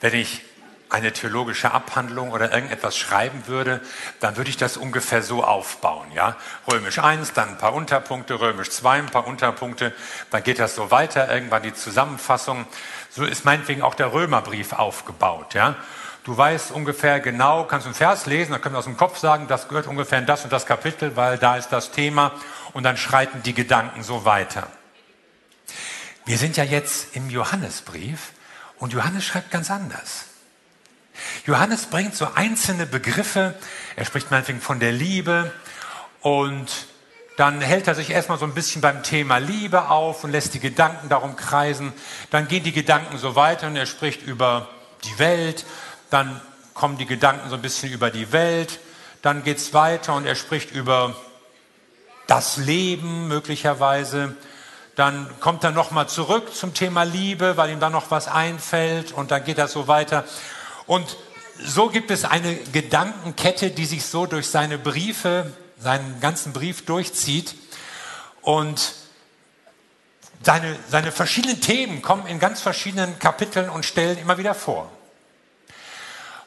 wenn ich eine theologische Abhandlung oder irgendetwas schreiben würde, dann würde ich das ungefähr so aufbauen. Ja? Römisch 1, dann ein paar Unterpunkte, Römisch 2, ein paar Unterpunkte, dann geht das so weiter, irgendwann die Zusammenfassung. So ist meinetwegen auch der Römerbrief aufgebaut. Ja? Du weißt ungefähr genau, kannst einen Vers lesen, dann können wir aus dem Kopf sagen, das gehört ungefähr in das und das Kapitel, weil da ist das Thema und dann schreiten die Gedanken so weiter. Wir sind ja jetzt im Johannesbrief und Johannes schreibt ganz anders. Johannes bringt so einzelne Begriffe. Er spricht meinetwegen von der Liebe und dann hält er sich erstmal so ein bisschen beim Thema Liebe auf und lässt die Gedanken darum kreisen. Dann gehen die Gedanken so weiter und er spricht über die Welt. Dann kommen die Gedanken so ein bisschen über die Welt. Dann geht es weiter und er spricht über das Leben möglicherweise. Dann kommt er nochmal zurück zum Thema Liebe, weil ihm dann noch was einfällt und dann geht das so weiter. Und so gibt es eine Gedankenkette, die sich so durch seine Briefe, seinen ganzen Brief durchzieht. Und seine, seine verschiedenen Themen kommen in ganz verschiedenen Kapiteln und Stellen immer wieder vor.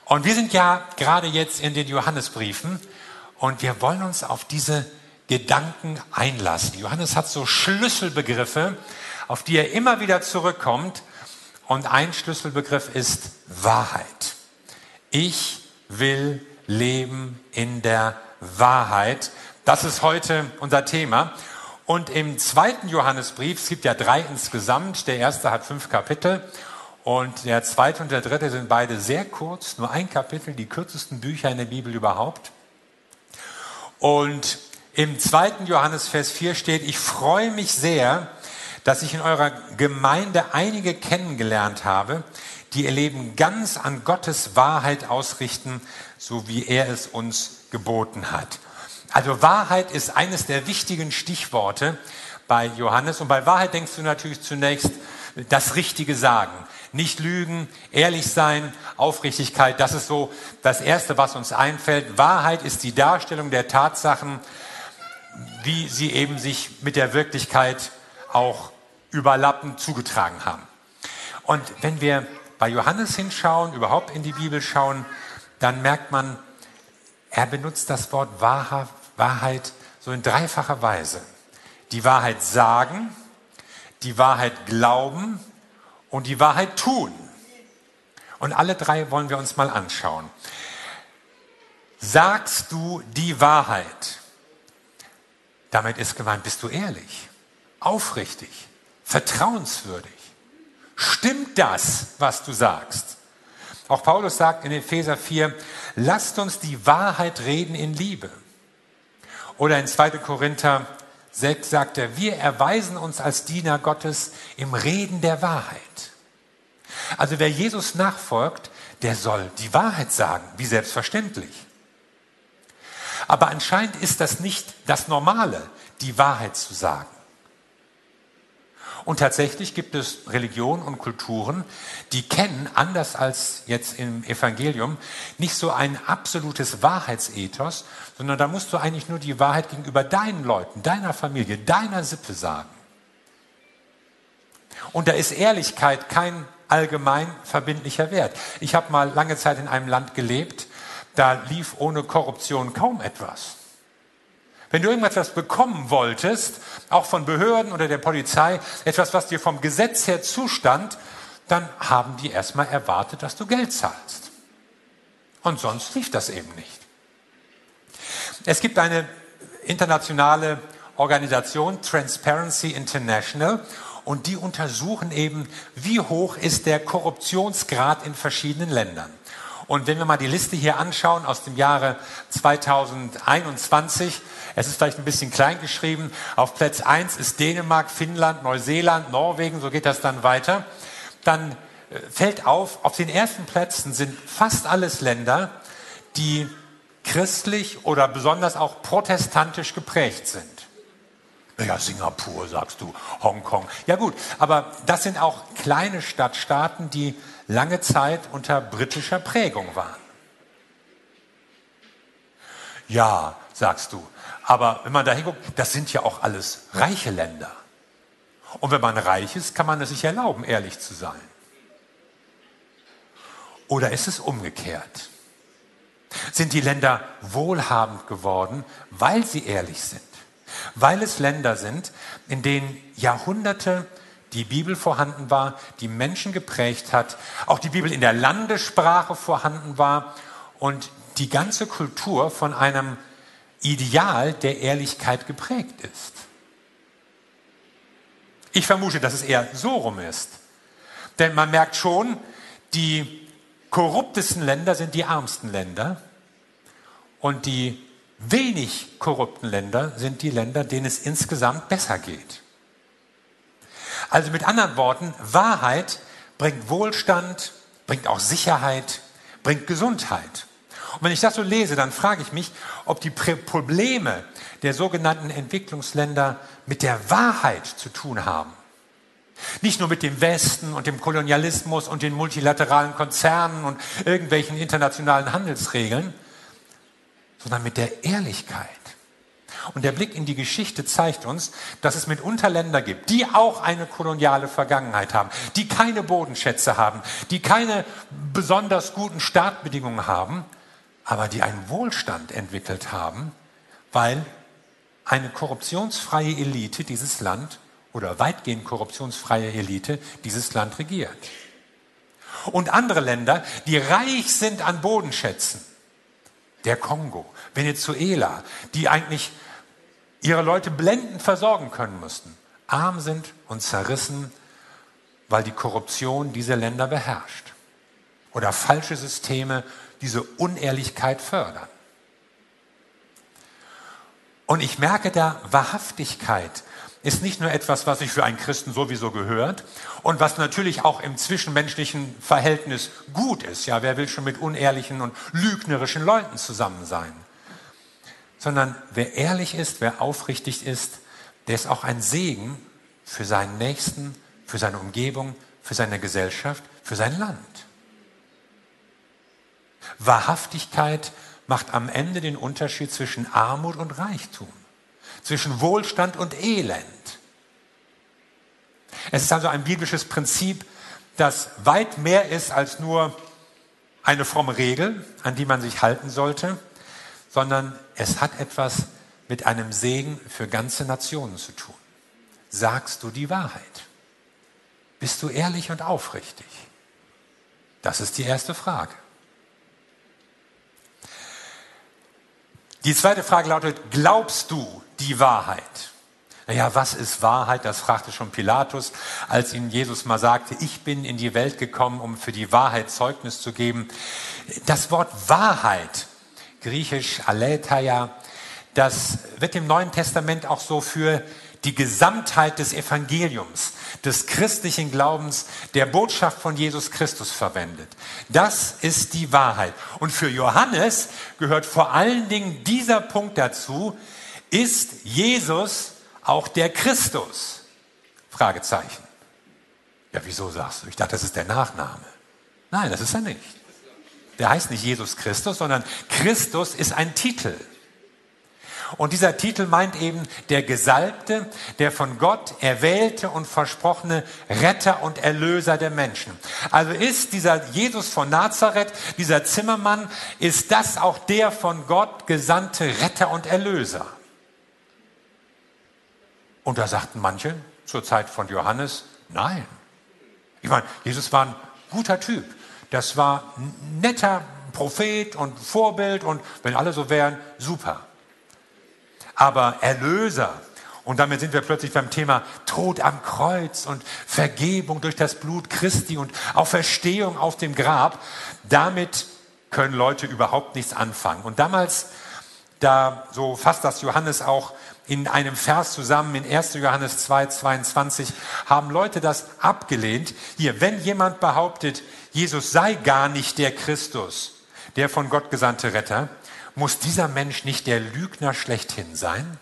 Und wir sind ja gerade jetzt in den Johannesbriefen und wir wollen uns auf diese Gedanken einlassen. Johannes hat so Schlüsselbegriffe, auf die er immer wieder zurückkommt und ein Schlüsselbegriff ist Wahrheit. Ich will leben in der Wahrheit. Das ist heute unser Thema. Und im zweiten Johannesbrief, es gibt ja drei insgesamt, der erste hat fünf Kapitel und der zweite und der dritte sind beide sehr kurz, nur ein Kapitel, die kürzesten Bücher in der Bibel überhaupt. Und im zweiten Johannes Vers 4 steht, ich freue mich sehr, dass ich in eurer Gemeinde einige kennengelernt habe, die ihr Leben ganz an Gottes Wahrheit ausrichten, so wie er es uns geboten hat. Also Wahrheit ist eines der wichtigen Stichworte bei Johannes. Und bei Wahrheit denkst du natürlich zunächst das Richtige sagen. Nicht lügen, ehrlich sein, Aufrichtigkeit, das ist so das Erste, was uns einfällt. Wahrheit ist die Darstellung der Tatsachen, wie sie eben sich mit der Wirklichkeit auch überlappend zugetragen haben. Und wenn wir bei Johannes hinschauen, überhaupt in die Bibel schauen, dann merkt man, er benutzt das Wort Wahrheit so in dreifacher Weise. Die Wahrheit sagen, die Wahrheit glauben und die Wahrheit tun. Und alle drei wollen wir uns mal anschauen. Sagst du die Wahrheit? Damit ist gemeint, bist du ehrlich, aufrichtig, vertrauenswürdig? Stimmt das, was du sagst? Auch Paulus sagt in Epheser 4, lasst uns die Wahrheit reden in Liebe. Oder in 2. Korinther 6 sagt er, wir erweisen uns als Diener Gottes im Reden der Wahrheit. Also wer Jesus nachfolgt, der soll die Wahrheit sagen, wie selbstverständlich. Aber anscheinend ist das nicht das Normale, die Wahrheit zu sagen. Und tatsächlich gibt es Religionen und Kulturen, die kennen, anders als jetzt im Evangelium, nicht so ein absolutes Wahrheitsethos, sondern da musst du eigentlich nur die Wahrheit gegenüber deinen Leuten, deiner Familie, deiner Sippe sagen. Und da ist Ehrlichkeit kein allgemein verbindlicher Wert. Ich habe mal lange Zeit in einem Land gelebt, da lief ohne Korruption kaum etwas. Wenn du irgendetwas bekommen wolltest, auch von Behörden oder der Polizei, etwas, was dir vom Gesetz her zustand, dann haben die erstmal erwartet, dass du Geld zahlst. Und sonst lief das eben nicht. Es gibt eine internationale Organisation, Transparency International, und die untersuchen eben, wie hoch ist der Korruptionsgrad in verschiedenen Ländern. Und wenn wir mal die Liste hier anschauen aus dem Jahre 2021, es ist vielleicht ein bisschen klein geschrieben. Auf Platz 1 ist Dänemark, Finnland, Neuseeland, Norwegen, so geht das dann weiter. Dann äh, fällt auf, auf den ersten Plätzen sind fast alles Länder, die christlich oder besonders auch protestantisch geprägt sind. Ja, Singapur, sagst du, Hongkong. Ja gut, aber das sind auch kleine Stadtstaaten, die lange Zeit unter britischer Prägung waren. Ja, sagst du, aber wenn man da hinguckt, das sind ja auch alles reiche Länder. Und wenn man reich ist, kann man es sich erlauben, ehrlich zu sein. Oder ist es umgekehrt? Sind die Länder wohlhabend geworden, weil sie ehrlich sind? Weil es Länder sind, in denen Jahrhunderte die Bibel vorhanden war, die Menschen geprägt hat, auch die Bibel in der Landessprache vorhanden war und die ganze Kultur von einem Ideal der Ehrlichkeit geprägt ist. Ich vermute, dass es eher so rum ist. Denn man merkt schon, die korruptesten Länder sind die ärmsten Länder und die wenig korrupten Länder sind die Länder, denen es insgesamt besser geht. Also mit anderen Worten, Wahrheit bringt Wohlstand, bringt auch Sicherheit, bringt Gesundheit. Und wenn ich das so lese, dann frage ich mich, ob die Probleme der sogenannten Entwicklungsländer mit der Wahrheit zu tun haben. Nicht nur mit dem Westen und dem Kolonialismus und den multilateralen Konzernen und irgendwelchen internationalen Handelsregeln, sondern mit der Ehrlichkeit. Und der Blick in die Geschichte zeigt uns, dass es mitunter Länder gibt, die auch eine koloniale Vergangenheit haben, die keine Bodenschätze haben, die keine besonders guten Startbedingungen haben, aber die einen Wohlstand entwickelt haben, weil eine korruptionsfreie Elite dieses Land oder weitgehend korruptionsfreie Elite dieses Land regiert. Und andere Länder, die reich sind an Bodenschätzen, der Kongo, Venezuela, die eigentlich ihre Leute blendend versorgen können müssten, arm sind und zerrissen, weil die Korruption diese Länder beherrscht oder falsche Systeme diese Unehrlichkeit fördern. Und ich merke da, Wahrhaftigkeit ist nicht nur etwas, was sich für einen Christen sowieso gehört und was natürlich auch im zwischenmenschlichen Verhältnis gut ist. Ja, wer will schon mit unehrlichen und lügnerischen Leuten zusammen sein? Sondern wer ehrlich ist, wer aufrichtig ist, der ist auch ein Segen für seinen Nächsten, für seine Umgebung, für seine Gesellschaft, für sein Land. Wahrhaftigkeit macht am Ende den Unterschied zwischen Armut und Reichtum, zwischen Wohlstand und Elend. Es ist also ein biblisches Prinzip, das weit mehr ist als nur eine fromme Regel, an die man sich halten sollte, sondern es hat etwas mit einem Segen für ganze Nationen zu tun. Sagst du die Wahrheit? Bist du ehrlich und aufrichtig? Das ist die erste Frage. Die zweite Frage lautet, glaubst du die Wahrheit? Naja, was ist Wahrheit? Das fragte schon Pilatus, als ihn Jesus mal sagte, ich bin in die Welt gekommen, um für die Wahrheit Zeugnis zu geben. Das Wort Wahrheit, griechisch Aletheia, das wird im Neuen Testament auch so für die Gesamtheit des Evangeliums, des christlichen Glaubens, der Botschaft von Jesus Christus verwendet. Das ist die Wahrheit. Und für Johannes gehört vor allen Dingen dieser Punkt dazu, ist Jesus auch der Christus? Fragezeichen. Ja, wieso sagst du? Ich dachte, das ist der Nachname. Nein, das ist er nicht. Der heißt nicht Jesus Christus, sondern Christus ist ein Titel. Und dieser Titel meint eben der Gesalbte, der von Gott erwählte und versprochene Retter und Erlöser der Menschen. Also ist dieser Jesus von Nazareth, dieser Zimmermann, ist das auch der von Gott gesandte Retter und Erlöser? Und da sagten manche zur Zeit von Johannes, nein. Ich meine, Jesus war ein guter Typ. Das war netter Prophet und Vorbild und wenn alle so wären, super aber Erlöser. Und damit sind wir plötzlich beim Thema Tod am Kreuz und Vergebung durch das Blut Christi und Auferstehung auf dem Grab. Damit können Leute überhaupt nichts anfangen. Und damals, da so fasst das Johannes auch in einem Vers zusammen in 1. Johannes 2, 22, haben Leute das abgelehnt. Hier, wenn jemand behauptet, Jesus sei gar nicht der Christus, der von Gott gesandte Retter, muss dieser Mensch nicht der Lügner schlechthin sein?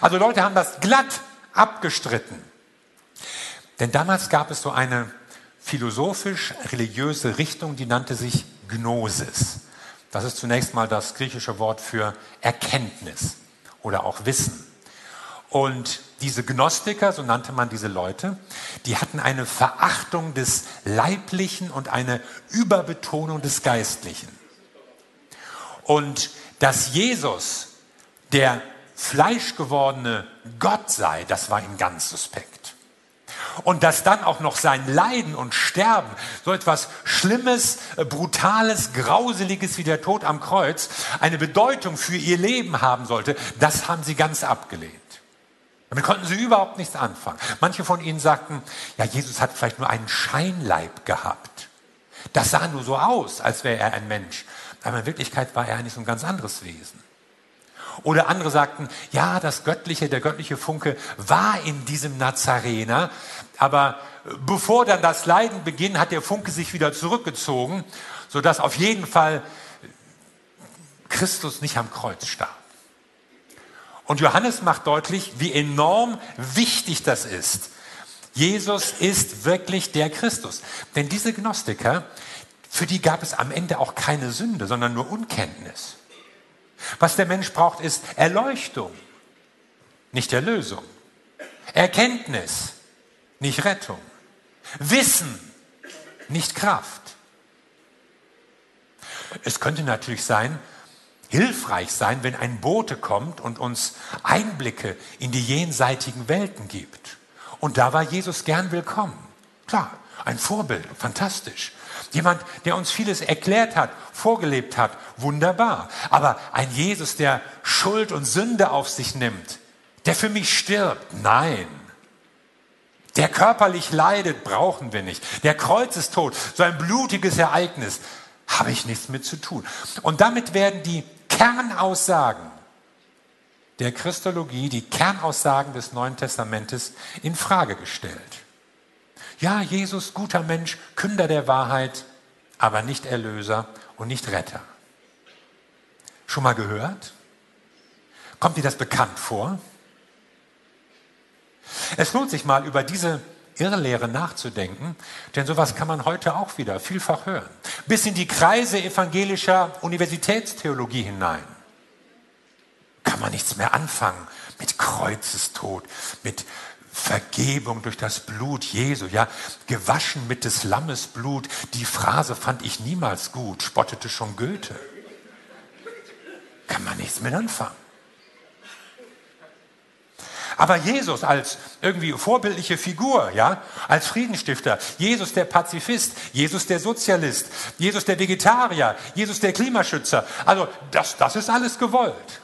Also Leute haben das glatt abgestritten. Denn damals gab es so eine philosophisch-religiöse Richtung, die nannte sich Gnosis. Das ist zunächst mal das griechische Wort für Erkenntnis oder auch Wissen. Und diese Gnostiker, so nannte man diese Leute, die hatten eine Verachtung des Leiblichen und eine Überbetonung des Geistlichen. Und dass Jesus der fleischgewordene Gott sei, das war ihm ganz suspekt. Und dass dann auch noch sein Leiden und Sterben, so etwas Schlimmes, Brutales, Grauseliges wie der Tod am Kreuz, eine Bedeutung für ihr Leben haben sollte, das haben sie ganz abgelehnt. Damit konnten sie überhaupt nichts anfangen. Manche von ihnen sagten, ja, Jesus hat vielleicht nur einen Scheinleib gehabt. Das sah nur so aus, als wäre er ein Mensch. Aber in Wirklichkeit war er eigentlich so ein ganz anderes Wesen. Oder andere sagten, ja, das Göttliche, der göttliche Funke war in diesem Nazarener, aber bevor dann das Leiden beginnt, hat der Funke sich wieder zurückgezogen, sodass auf jeden Fall Christus nicht am Kreuz starb. Und Johannes macht deutlich, wie enorm wichtig das ist. Jesus ist wirklich der Christus. Denn diese Gnostiker, für die gab es am Ende auch keine Sünde, sondern nur Unkenntnis. Was der Mensch braucht, ist Erleuchtung, nicht Erlösung. Erkenntnis, nicht Rettung. Wissen, nicht Kraft. Es könnte natürlich sein, hilfreich sein, wenn ein Bote kommt und uns Einblicke in die jenseitigen Welten gibt. Und da war Jesus gern willkommen. Klar, ein Vorbild, fantastisch. Jemand, der uns vieles erklärt hat, vorgelebt hat, wunderbar. Aber ein Jesus, der Schuld und Sünde auf sich nimmt, der für mich stirbt, nein. Der körperlich leidet, brauchen wir nicht. Der Kreuzestod, so ein blutiges Ereignis, habe ich nichts mit zu tun. Und damit werden die Kernaussagen der Christologie, die Kernaussagen des Neuen Testamentes in Frage gestellt. Ja, Jesus, guter Mensch, Künder der Wahrheit, aber nicht Erlöser und nicht Retter. Schon mal gehört? Kommt dir das bekannt vor? Es lohnt sich mal über diese Irrlehre nachzudenken, denn sowas kann man heute auch wieder vielfach hören. Bis in die Kreise evangelischer Universitätstheologie hinein. Kann man nichts mehr anfangen mit Kreuzestod, mit Vergebung durch das Blut Jesu, ja, gewaschen mit des Lammes Blut. Die Phrase fand ich niemals gut, spottete schon Goethe. Kann man nichts mit anfangen. Aber Jesus als irgendwie vorbildliche Figur, ja, als Friedensstifter, Jesus der Pazifist, Jesus der Sozialist, Jesus der Vegetarier, Jesus der Klimaschützer, also das, das ist alles gewollt.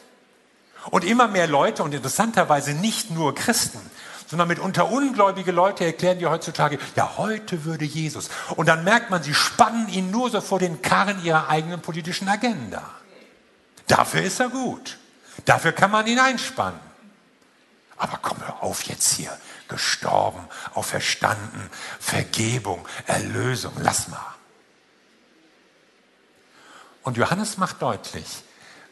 Und immer mehr Leute und interessanterweise nicht nur Christen, sondern mitunter ungläubige Leute erklären dir heutzutage, ja, heute würde Jesus. Und dann merkt man, sie spannen ihn nur so vor den Karren ihrer eigenen politischen Agenda. Dafür ist er gut. Dafür kann man ihn einspannen. Aber komm, hör auf jetzt hier. Gestorben, auferstanden, Vergebung, Erlösung, lass mal. Und Johannes macht deutlich,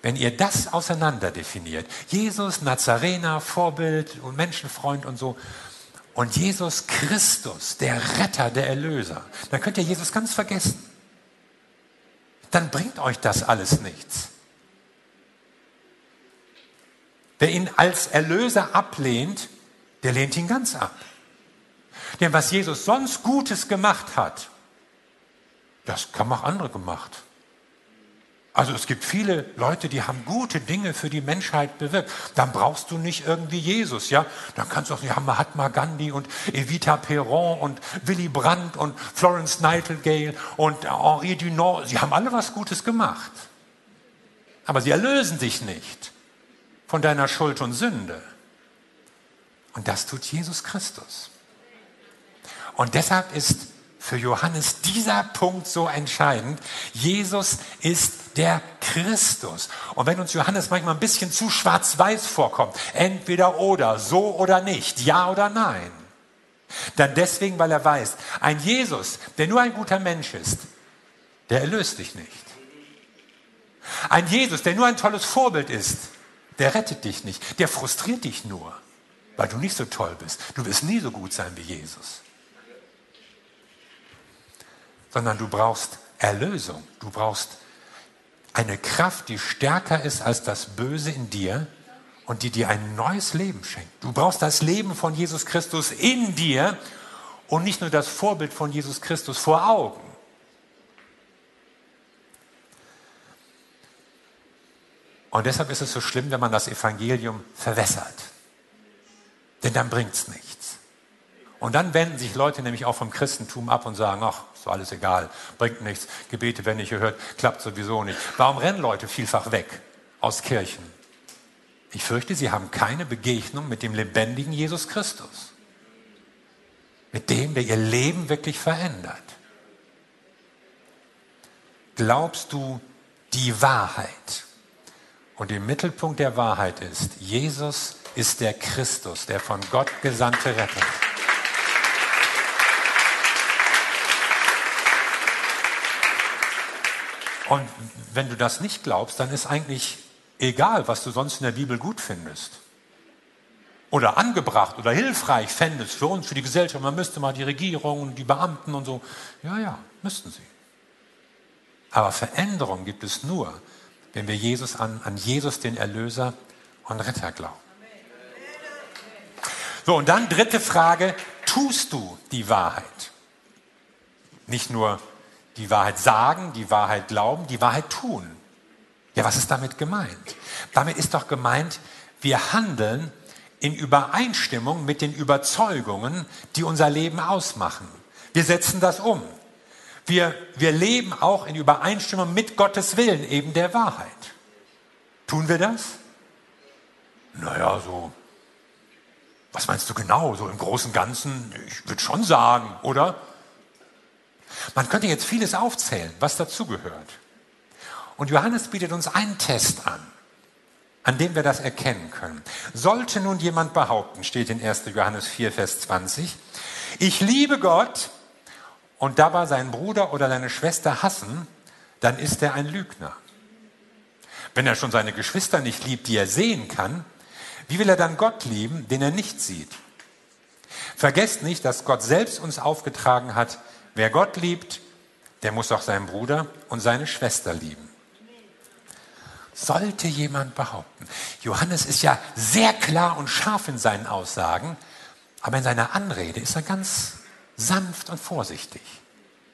wenn ihr das auseinander definiert, Jesus, Nazarener, Vorbild und Menschenfreund und so, und Jesus Christus, der Retter, der Erlöser, dann könnt ihr Jesus ganz vergessen. Dann bringt euch das alles nichts. Wer ihn als Erlöser ablehnt, der lehnt ihn ganz ab. Denn was Jesus sonst Gutes gemacht hat, das haben auch andere gemacht. Also es gibt viele Leute, die haben gute Dinge für die Menschheit bewirkt. Dann brauchst du nicht irgendwie Jesus, ja? Dann kannst du auch, ja, Mahatma Gandhi und Evita Perron und Willy Brandt und Florence Nightingale und Henri Dunant. Sie haben alle was Gutes gemacht. Aber sie erlösen dich nicht von deiner Schuld und Sünde. Und das tut Jesus Christus. Und deshalb ist für Johannes dieser Punkt so entscheidend. Jesus ist der Christus. Und wenn uns Johannes manchmal ein bisschen zu schwarz-weiß vorkommt, entweder oder, so oder nicht, ja oder nein, dann deswegen, weil er weiß, ein Jesus, der nur ein guter Mensch ist, der erlöst dich nicht. Ein Jesus, der nur ein tolles Vorbild ist, der rettet dich nicht, der frustriert dich nur, weil du nicht so toll bist. Du wirst nie so gut sein wie Jesus sondern du brauchst Erlösung. Du brauchst eine Kraft, die stärker ist als das Böse in dir und die dir ein neues Leben schenkt. Du brauchst das Leben von Jesus Christus in dir und nicht nur das Vorbild von Jesus Christus vor Augen. Und deshalb ist es so schlimm, wenn man das Evangelium verwässert. Denn dann bringt es nichts. Und dann wenden sich Leute nämlich auch vom Christentum ab und sagen, ach, ist alles egal, bringt nichts, Gebete werden nicht gehört, klappt sowieso nicht. Warum rennen Leute vielfach weg aus Kirchen? Ich fürchte, sie haben keine Begegnung mit dem lebendigen Jesus Christus. Mit dem, der ihr Leben wirklich verändert. Glaubst du die Wahrheit? Und im Mittelpunkt der Wahrheit ist, Jesus ist der Christus, der von Gott gesandte Retter. Und wenn du das nicht glaubst, dann ist eigentlich egal, was du sonst in der Bibel gut findest. Oder angebracht oder hilfreich fändest für uns, für die Gesellschaft. Man müsste mal die Regierung und die Beamten und so. Ja, ja, müssten sie. Aber Veränderung gibt es nur, wenn wir Jesus an, an Jesus, den Erlöser und Retter glauben. So, und dann dritte Frage, tust du die Wahrheit? Nicht nur die Wahrheit sagen, die Wahrheit glauben, die Wahrheit tun. Ja, was ist damit gemeint? Damit ist doch gemeint, wir handeln in Übereinstimmung mit den Überzeugungen, die unser Leben ausmachen. Wir setzen das um. Wir, wir leben auch in Übereinstimmung mit Gottes Willen, eben der Wahrheit. Tun wir das? Naja, so. Was meinst du genau? So im Großen und Ganzen? Ich würde schon sagen, oder? Man könnte jetzt vieles aufzählen, was dazugehört. Und Johannes bietet uns einen Test an, an dem wir das erkennen können. Sollte nun jemand behaupten, steht in 1. Johannes 4, Vers 20, ich liebe Gott und dabei seinen Bruder oder seine Schwester hassen, dann ist er ein Lügner. Wenn er schon seine Geschwister nicht liebt, die er sehen kann, wie will er dann Gott lieben, den er nicht sieht? Vergesst nicht, dass Gott selbst uns aufgetragen hat, wer Gott liebt, der muss auch seinen Bruder und seine Schwester lieben. Sollte jemand behaupten, Johannes ist ja sehr klar und scharf in seinen Aussagen, aber in seiner Anrede ist er ganz sanft und vorsichtig.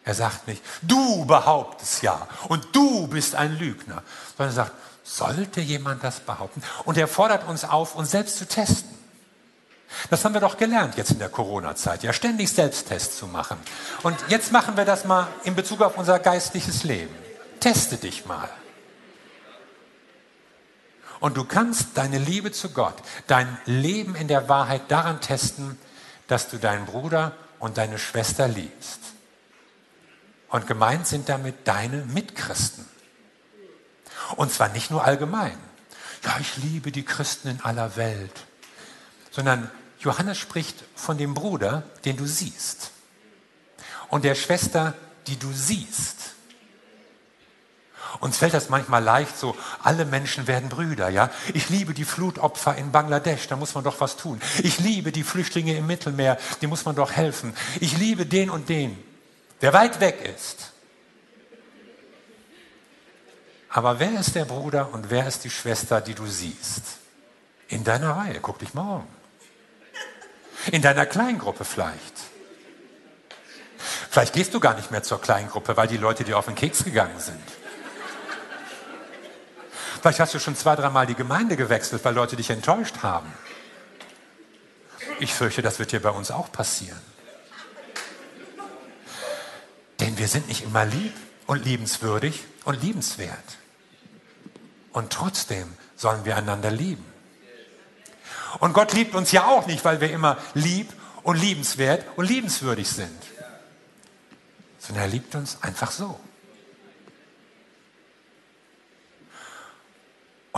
Er sagt nicht, du behauptest ja und du bist ein Lügner, sondern er sagt, sollte jemand das behaupten? Und er fordert uns auf, uns selbst zu testen. Das haben wir doch gelernt jetzt in der Corona-Zeit, ja ständig Selbsttests zu machen. Und jetzt machen wir das mal in Bezug auf unser geistliches Leben. Teste dich mal. Und du kannst deine Liebe zu Gott, dein Leben in der Wahrheit daran testen, dass du deinen Bruder und deine Schwester liebst. Und gemeint sind damit deine Mitchristen. Und zwar nicht nur allgemein. Ja, ich liebe die Christen in aller Welt. Sondern Johannes spricht von dem Bruder, den du siehst. Und der Schwester, die du siehst. Uns fällt das manchmal leicht so, alle Menschen werden Brüder, ja. Ich liebe die Flutopfer in Bangladesch, da muss man doch was tun. Ich liebe die Flüchtlinge im Mittelmeer, die muss man doch helfen. Ich liebe den und den, der weit weg ist. Aber wer ist der Bruder und wer ist die Schwester, die du siehst? In deiner Reihe, guck dich mal um. In deiner Kleingruppe vielleicht. Vielleicht gehst du gar nicht mehr zur Kleingruppe, weil die Leute dir auf den Keks gegangen sind. Vielleicht hast du schon zwei, dreimal die Gemeinde gewechselt, weil Leute dich enttäuscht haben. Ich fürchte, das wird dir bei uns auch passieren. Denn wir sind nicht immer lieb und liebenswürdig und liebenswert. Und trotzdem sollen wir einander lieben. Und Gott liebt uns ja auch nicht, weil wir immer lieb und liebenswert und liebenswürdig sind, sondern er liebt uns einfach so.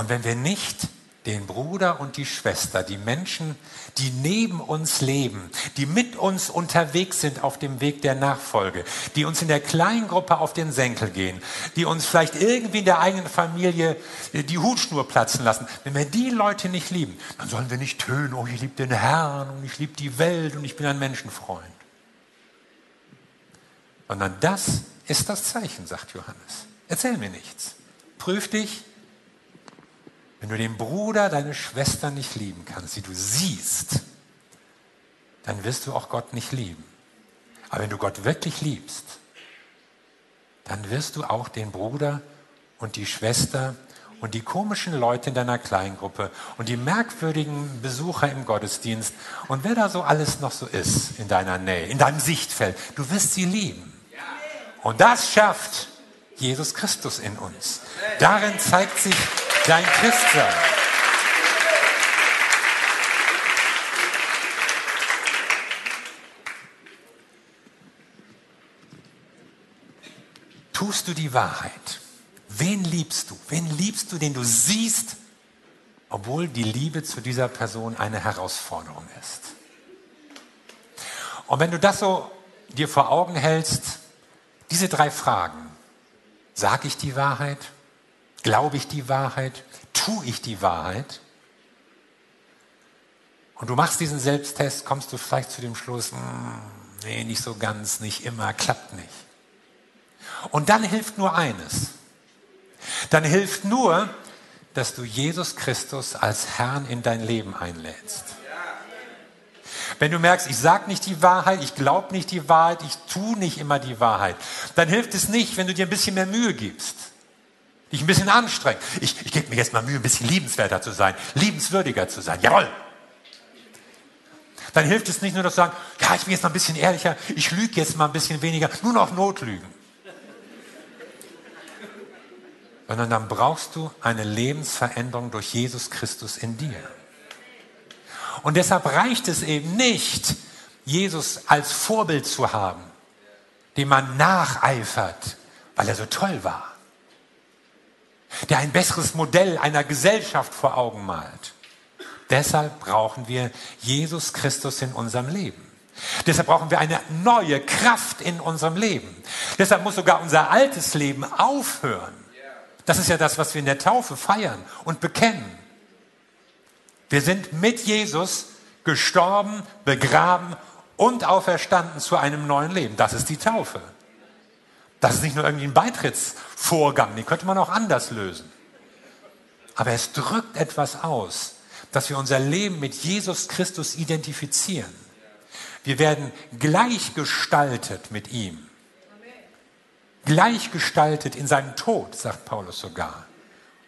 Und wenn wir nicht den Bruder und die Schwester, die Menschen, die neben uns leben, die mit uns unterwegs sind auf dem Weg der Nachfolge, die uns in der Kleingruppe auf den Senkel gehen, die uns vielleicht irgendwie in der eigenen Familie die Hutschnur platzen lassen. Wenn wir die Leute nicht lieben, dann sollen wir nicht tönen, oh, ich liebe den Herrn und ich liebe die Welt und ich bin ein Menschenfreund. Sondern das ist das Zeichen, sagt Johannes. Erzähl mir nichts. Prüf dich Wenn du den Bruder, deine Schwester nicht lieben kannst, die du siehst, dann wirst du auch Gott nicht lieben. Aber wenn du Gott wirklich liebst, dann wirst du auch den Bruder und die Schwester und die komischen Leute in deiner Kleingruppe und die merkwürdigen Besucher im Gottesdienst und wer da so alles noch so ist in deiner Nähe, in deinem Sichtfeld, du wirst sie lieben. Und das schafft Jesus Christus in uns. Darin zeigt sich dein Christsein. Tust du die Wahrheit? Wen liebst du? Wen liebst du, den du siehst, obwohl die Liebe zu dieser Person eine Herausforderung ist? Und wenn du das so dir vor Augen hältst, diese drei Fragen, sage ich die Wahrheit? Glaube ich die Wahrheit? Tue ich die Wahrheit? Und du machst diesen Selbsttest, kommst du vielleicht zu dem Schluss, hm, nee, nicht so ganz, nicht immer, klappt nicht. Und dann hilft nur eines. Dann hilft nur, dass du Jesus Christus als Herrn in dein Leben einlädst. Wenn du merkst, ich sage nicht die Wahrheit, ich glaube nicht die Wahrheit, ich tue nicht immer die Wahrheit, dann hilft es nicht, wenn du dir ein bisschen mehr Mühe gibst dich ein bisschen anstrengen. Ich, ich gebe mir jetzt mal Mühe, ein bisschen liebenswerter zu sein, liebenswürdiger zu sein. Jawohl. Dann hilft es nicht nur, dass sagst, ja, ich bin jetzt mal ein bisschen ehrlicher, ich lüge jetzt mal ein bisschen weniger, nur noch Notlügen. Sondern dann brauchst du eine Lebensveränderung durch Jesus Christus in dir. Und deshalb reicht es eben nicht, Jesus als Vorbild zu haben, dem man nacheifert, weil er so toll war der ein besseres Modell einer Gesellschaft vor Augen malt. Deshalb brauchen wir Jesus Christus in unserem Leben. Deshalb brauchen wir eine neue Kraft in unserem Leben. Deshalb muss sogar unser altes Leben aufhören. Das ist ja das, was wir in der Taufe feiern und bekennen. Wir sind mit Jesus gestorben, begraben und auferstanden zu einem neuen Leben. Das ist die Taufe. Das ist nicht nur irgendwie ein Beitrittsvorgang, den könnte man auch anders lösen. Aber es drückt etwas aus, dass wir unser Leben mit Jesus Christus identifizieren. Wir werden gleichgestaltet mit ihm. Gleichgestaltet in seinem Tod, sagt Paulus sogar,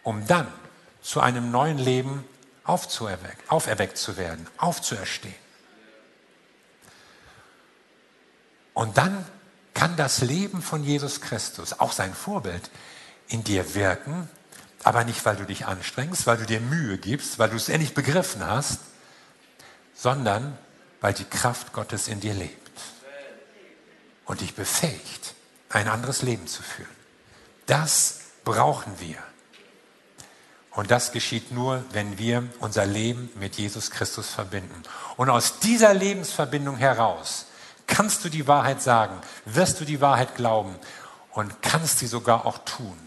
um dann zu einem neuen Leben aufzuerweckt, auferweckt zu werden, aufzuerstehen. Und dann kann das Leben von Jesus Christus, auch sein Vorbild, in dir wirken, aber nicht, weil du dich anstrengst, weil du dir Mühe gibst, weil du es endlich begriffen hast, sondern weil die Kraft Gottes in dir lebt und dich befähigt, ein anderes Leben zu führen. Das brauchen wir. Und das geschieht nur, wenn wir unser Leben mit Jesus Christus verbinden. Und aus dieser Lebensverbindung heraus kannst du die Wahrheit sagen, wirst du die Wahrheit glauben und kannst sie sogar auch tun.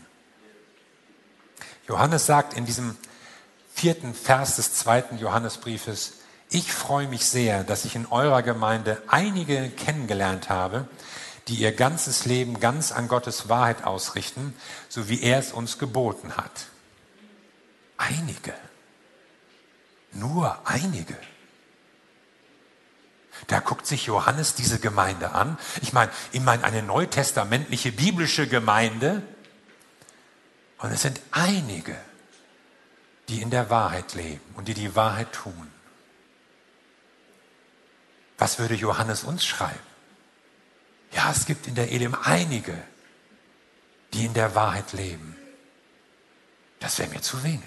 Johannes sagt in diesem vierten Vers des zweiten Johannesbriefes, ich freue mich sehr, dass ich in eurer Gemeinde einige kennengelernt habe, die ihr ganzes Leben ganz an Gottes Wahrheit ausrichten, so wie er es uns geboten hat. Einige. Nur einige. Da guckt sich Johannes diese Gemeinde an. Ich meine, ich meine eine neutestamentliche biblische Gemeinde. Und es sind einige, die in der Wahrheit leben und die die Wahrheit tun. Was würde Johannes uns schreiben? Ja, es gibt in der Elim einige, die in der Wahrheit leben. Das wäre mir zu wenig.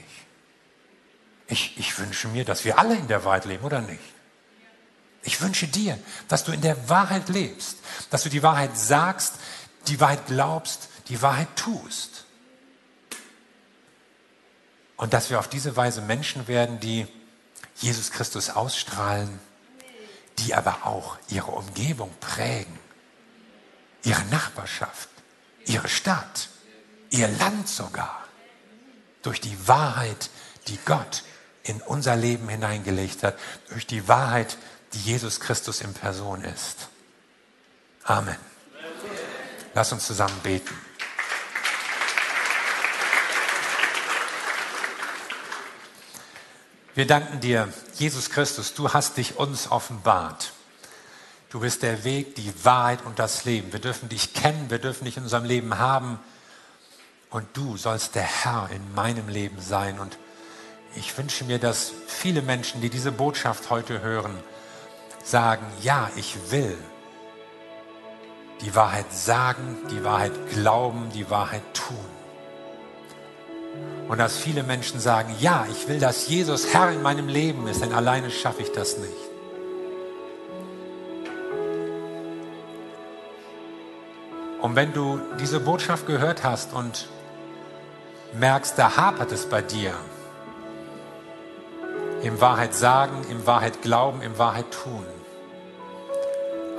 Ich, ich wünsche mir, dass wir alle in der Wahrheit leben, oder nicht? Ich wünsche dir, dass du in der Wahrheit lebst, dass du die Wahrheit sagst, die Wahrheit glaubst, die Wahrheit tust. Und dass wir auf diese Weise Menschen werden, die Jesus Christus ausstrahlen, die aber auch ihre Umgebung prägen, ihre Nachbarschaft, ihre Stadt, ihr Land sogar, durch die Wahrheit, die Gott in unser Leben hineingelegt hat, durch die Wahrheit, die Jesus Christus in Person ist. Amen. Lass uns zusammen beten. Wir danken dir, Jesus Christus, du hast dich uns offenbart. Du bist der Weg, die Wahrheit und das Leben. Wir dürfen dich kennen, wir dürfen dich in unserem Leben haben. Und du sollst der Herr in meinem Leben sein. Und ich wünsche mir, dass viele Menschen, die diese Botschaft heute hören, sagen, ja, ich will die Wahrheit sagen, die Wahrheit glauben, die Wahrheit tun. Und dass viele Menschen sagen, ja, ich will, dass Jesus Herr in meinem Leben ist, denn alleine schaffe ich das nicht. Und wenn du diese Botschaft gehört hast und merkst, da hapert es bei dir, im Wahrheit sagen, im Wahrheit glauben, im Wahrheit tun,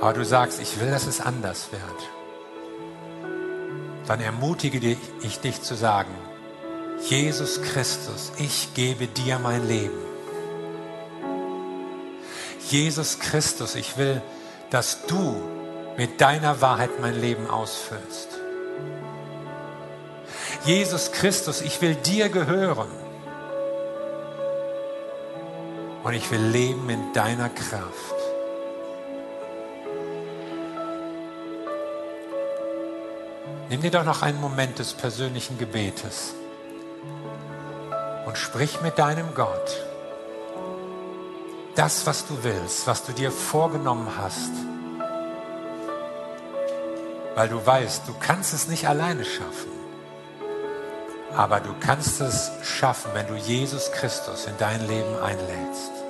aber du sagst, ich will, dass es anders wird, dann ermutige ich dich zu sagen, Jesus Christus, ich gebe dir mein Leben. Jesus Christus, ich will, dass du mit deiner Wahrheit mein Leben ausfüllst. Jesus Christus, ich will dir gehören. Und ich will leben in deiner Kraft. Nimm dir doch noch einen Moment des persönlichen Gebetes und sprich mit deinem Gott das, was du willst, was du dir vorgenommen hast, weil du weißt, du kannst es nicht alleine schaffen, aber du kannst es schaffen, wenn du Jesus Christus in dein Leben einlädst.